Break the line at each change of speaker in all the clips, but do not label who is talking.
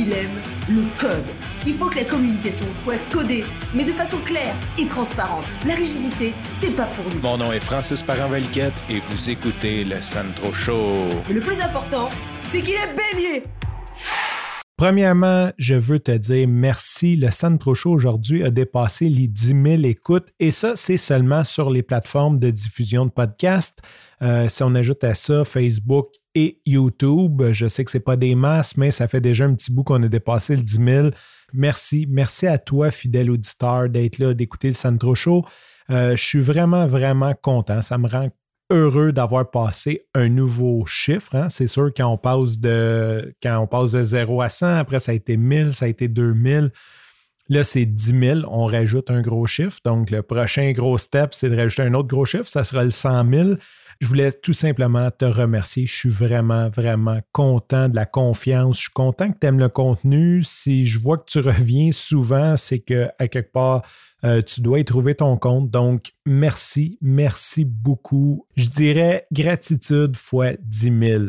il aime le code. Il faut que la communication soit codée, mais de façon claire et transparente. La rigidité, c'est pas pour nous.
Mon nom est Francis Parent-Valquette et vous écoutez le Sandro Show.
Mais le plus important, c'est qu'il est bélier.
Premièrement, je veux te dire merci. Le Sandro Show aujourd'hui a dépassé les 10 000 écoutes et ça, c'est seulement sur les plateformes de diffusion de podcasts. Euh, si on ajoute à ça Facebook et YouTube, je sais que ce n'est pas des masses, mais ça fait déjà un petit bout qu'on a dépassé le 10 000. Merci. Merci à toi, fidèle auditeur, d'être là, d'écouter le Sandro Show. Euh, je suis vraiment, vraiment content. Ça me rend heureux d'avoir passé un nouveau chiffre. Hein. C'est sûr, quand on passe de quand on passe de 0 à 100, après ça a été 1000, ça a été 2000. Là, c'est 10 000, on rajoute un gros chiffre. Donc, le prochain gros step, c'est de rajouter un autre gros chiffre, ça sera le 100 000. Je voulais tout simplement te remercier. Je suis vraiment, vraiment content de la confiance. Je suis content que tu aimes le contenu. Si je vois que tu reviens souvent, c'est que à quelque part, euh, tu dois y trouver ton compte. Donc, merci, merci beaucoup. Je dirais gratitude fois 10 000.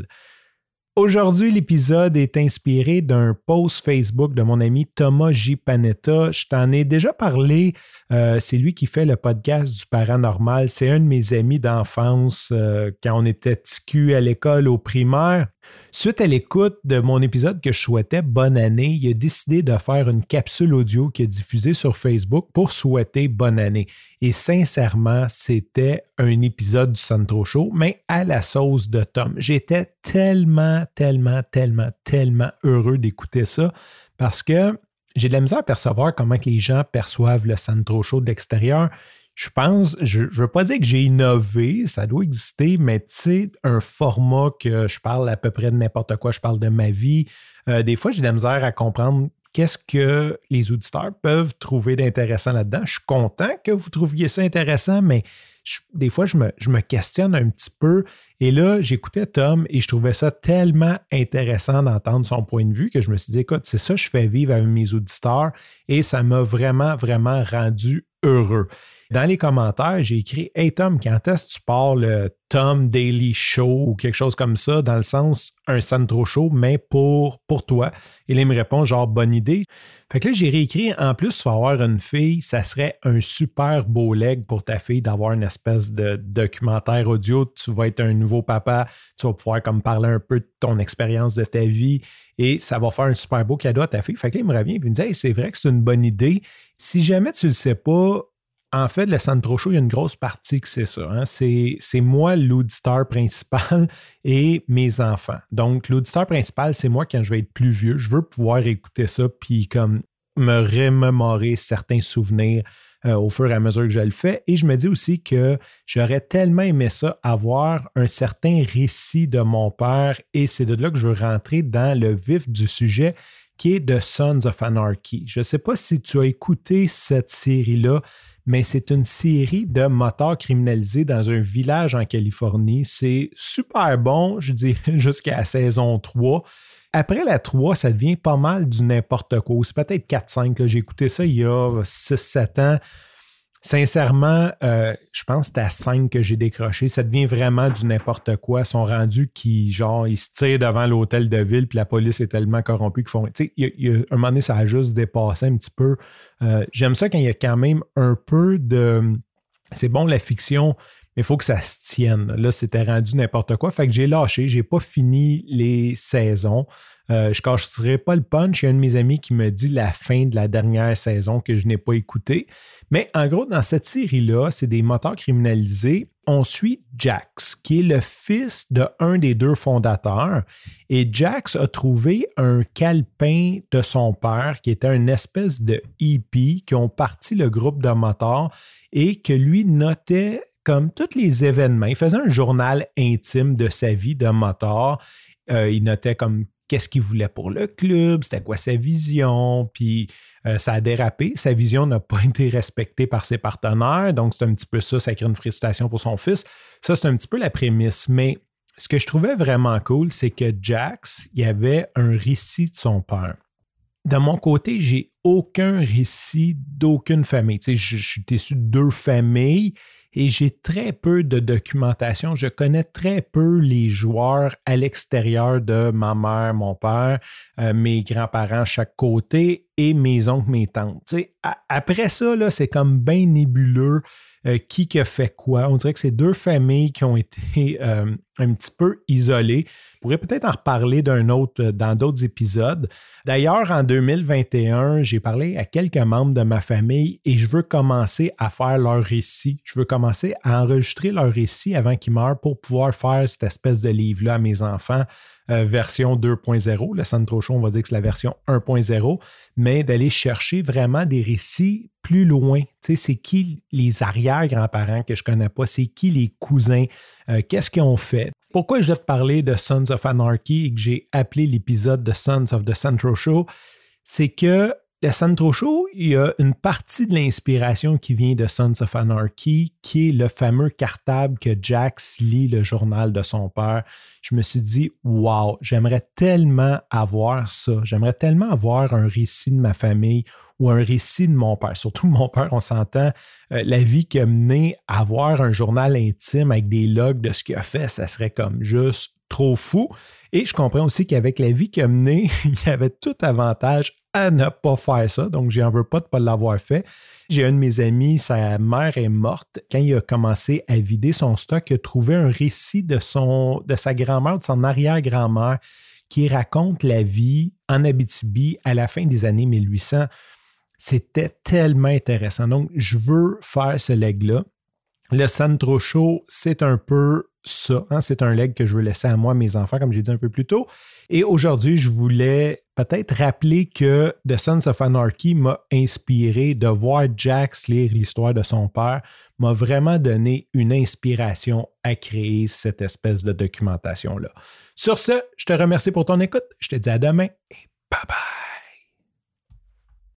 Aujourd'hui, l'épisode est inspiré d'un post Facebook de mon ami Thomas J. Panetta. Je t'en ai déjà parlé. Euh, c'est lui qui fait le podcast du paranormal. C'est un de mes amis d'enfance euh, quand on était TQ à l'école au primaire. Suite à l'écoute de mon épisode que je souhaitais bonne année, il a décidé de faire une capsule audio qui est diffusée sur Facebook pour souhaiter bonne année. Et sincèrement, c'était un épisode du Sandro Show, mais à la sauce de Tom. J'étais tellement, tellement, tellement, tellement heureux d'écouter ça parce que j'ai de la misère à percevoir comment que les gens perçoivent le Sandro Show de l'extérieur je pense, je ne veux pas dire que j'ai innové, ça doit exister, mais tu sais, un format que je parle à peu près de n'importe quoi, je parle de ma vie. Euh, des fois, j'ai de la misère à comprendre qu'est-ce que les auditeurs peuvent trouver d'intéressant là-dedans. Je suis content que vous trouviez ça intéressant, mais des fois, je me, je me, questionne un petit peu. Et là, j'écoutais Tom et je trouvais ça tellement intéressant d'entendre son point de vue que je me suis dit, écoute, c'est ça que je fais vivre avec mes auditeurs et ça m'a vraiment, vraiment rendu heureux. Dans les commentaires, j'ai écrit Hey Tom, quand est-ce que tu pars le Tom Daily Show ou quelque chose comme ça, dans le sens un Sandro Show, mais pour, pour toi? Et là, il me répond genre bonne idée. Fait que là, j'ai réécrit en plus, tu vas avoir une fille, ça serait un super beau leg pour ta fille d'avoir une espèce de documentaire audio. Tu vas être un nouveau papa, tu vas pouvoir comme parler un peu de ton expérience de ta vie et ça va faire un super beau cadeau à ta fille. Fait que là, il me revient et il me dit hey, c'est vrai que c'est une bonne idée. Si jamais tu ne le sais pas, en fait, le Sandro Show, il y a une grosse partie que c'est ça. Hein. C'est, moi l'auditeur principal et mes enfants. Donc, l'auditeur principal, c'est moi quand je vais être plus vieux. Je veux pouvoir écouter ça puis comme me remémorer certains souvenirs euh, au fur et à mesure que je le fais. Et je me dis aussi que j'aurais tellement aimé ça, avoir un certain récit de mon père. Et c'est de là que je veux rentrer dans le vif du sujet qui est The Sons of Anarchy. Je ne sais pas si tu as écouté cette série-là mais c'est une série de motards criminalisés dans un village en Californie. C'est super bon, je dis jusqu'à la saison 3. Après la 3, ça devient pas mal du n'importe quoi. C'est peut-être 4-5. J'ai écouté ça il y a 6-7 ans. Sincèrement, euh, je pense que c'est à 5 que j'ai décroché. Ça devient vraiment du n'importe quoi. Ils sont rendus qui, genre, ils se tirent devant l'hôtel de ville, puis la police est tellement corrompue qu'ils font. Tu sais, un moment donné, ça a juste dépassé un petit peu. Euh, j'aime ça quand il y a quand même un peu de. C'est bon la fiction, mais il faut que ça se tienne. Là, c'était rendu n'importe quoi. Fait que j'ai lâché, j'ai pas fini les saisons. Euh, je ne pas le punch. Il y a un de mes amis qui me dit la fin de la dernière saison que je n'ai pas écouté. Mais en gros, dans cette série-là, c'est des moteurs criminalisés. On suit Jax, qui est le fils de un des deux fondateurs. Et Jax a trouvé un calepin de son père, qui était une espèce de hippie, qui ont parti le groupe de motards et que lui notait comme tous les événements. Il faisait un journal intime de sa vie de moteur. Euh, il notait comme qu'est-ce qu'il voulait pour le club, c'était quoi sa vision, puis euh, ça a dérapé. Sa vision n'a pas été respectée par ses partenaires, donc c'est un petit peu ça, ça crée une frustration pour son fils. Ça, c'est un petit peu la prémisse. Mais ce que je trouvais vraiment cool, c'est que Jax, il y avait un récit de son père. De mon côté, j'ai aucun récit d'aucune famille. Tu sais, je, suis issu de deux familles et j'ai très peu de documentation. Je connais très peu les joueurs à l'extérieur de ma mère, mon père, euh, mes grands-parents chaque côté et mes oncles, mes tantes. après ça, c'est comme bien nébuleux. Euh, qui a fait quoi. On dirait que c'est deux familles qui ont été euh, un petit peu isolées. Je pourrais peut-être en reparler d'un autre dans d'autres épisodes. D'ailleurs, en 2021, j'ai parlé à quelques membres de ma famille et je veux commencer à faire leur récit. Je veux commencer à enregistrer leur récit avant qu'ils meurent pour pouvoir faire cette espèce de livre-là à mes enfants euh, version 2.0. Le Sandro Show, on va dire que c'est la version 1.0, mais d'aller chercher vraiment des récits plus loin. Tu sais, c'est qui les arrière-grands-parents que je connais pas? C'est qui les cousins? Euh, qu'est-ce qu'ils ont fait? Pourquoi je dois te parler de Sons of Anarchy et que j'ai appelé l'épisode de Sons of the Central Show? C'est que le Sandro Show, il y a une partie de l'inspiration qui vient de Sons of Anarchy, qui est le fameux cartable que Jax lit le journal de son père. Je me suis dit, wow, j'aimerais tellement avoir ça. J'aimerais tellement avoir un récit de ma famille ou un récit de mon père. Surtout mon père, on s'entend, euh, la vie qui a mené à avoir un journal intime avec des logs de ce qu'il a fait, ça serait comme juste trop fou. Et je comprends aussi qu'avec la vie qu'il a menée, il y avait tout avantage à ne pas faire ça. Donc, j'en veux pas de ne pas l'avoir fait. J'ai un de mes amis, sa mère est morte. Quand il a commencé à vider son stock, il a trouvé un récit de, son, de sa grand-mère, de son arrière-grand-mère, qui raconte la vie en Abitibi à la fin des années 1800. C'était tellement intéressant. Donc, je veux faire ce leg-là. Le Sandro Show, c'est un peu ça. Hein. C'est un leg que je veux laisser à moi, mes enfants, comme j'ai dit un peu plus tôt. Et aujourd'hui, je voulais peut-être rappeler que The Sons of Anarchy m'a inspiré de voir Jax lire l'histoire de son père, m'a vraiment donné une inspiration à créer cette espèce de documentation-là. Sur ce, je te remercie pour ton écoute. Je te dis à demain et bye bye.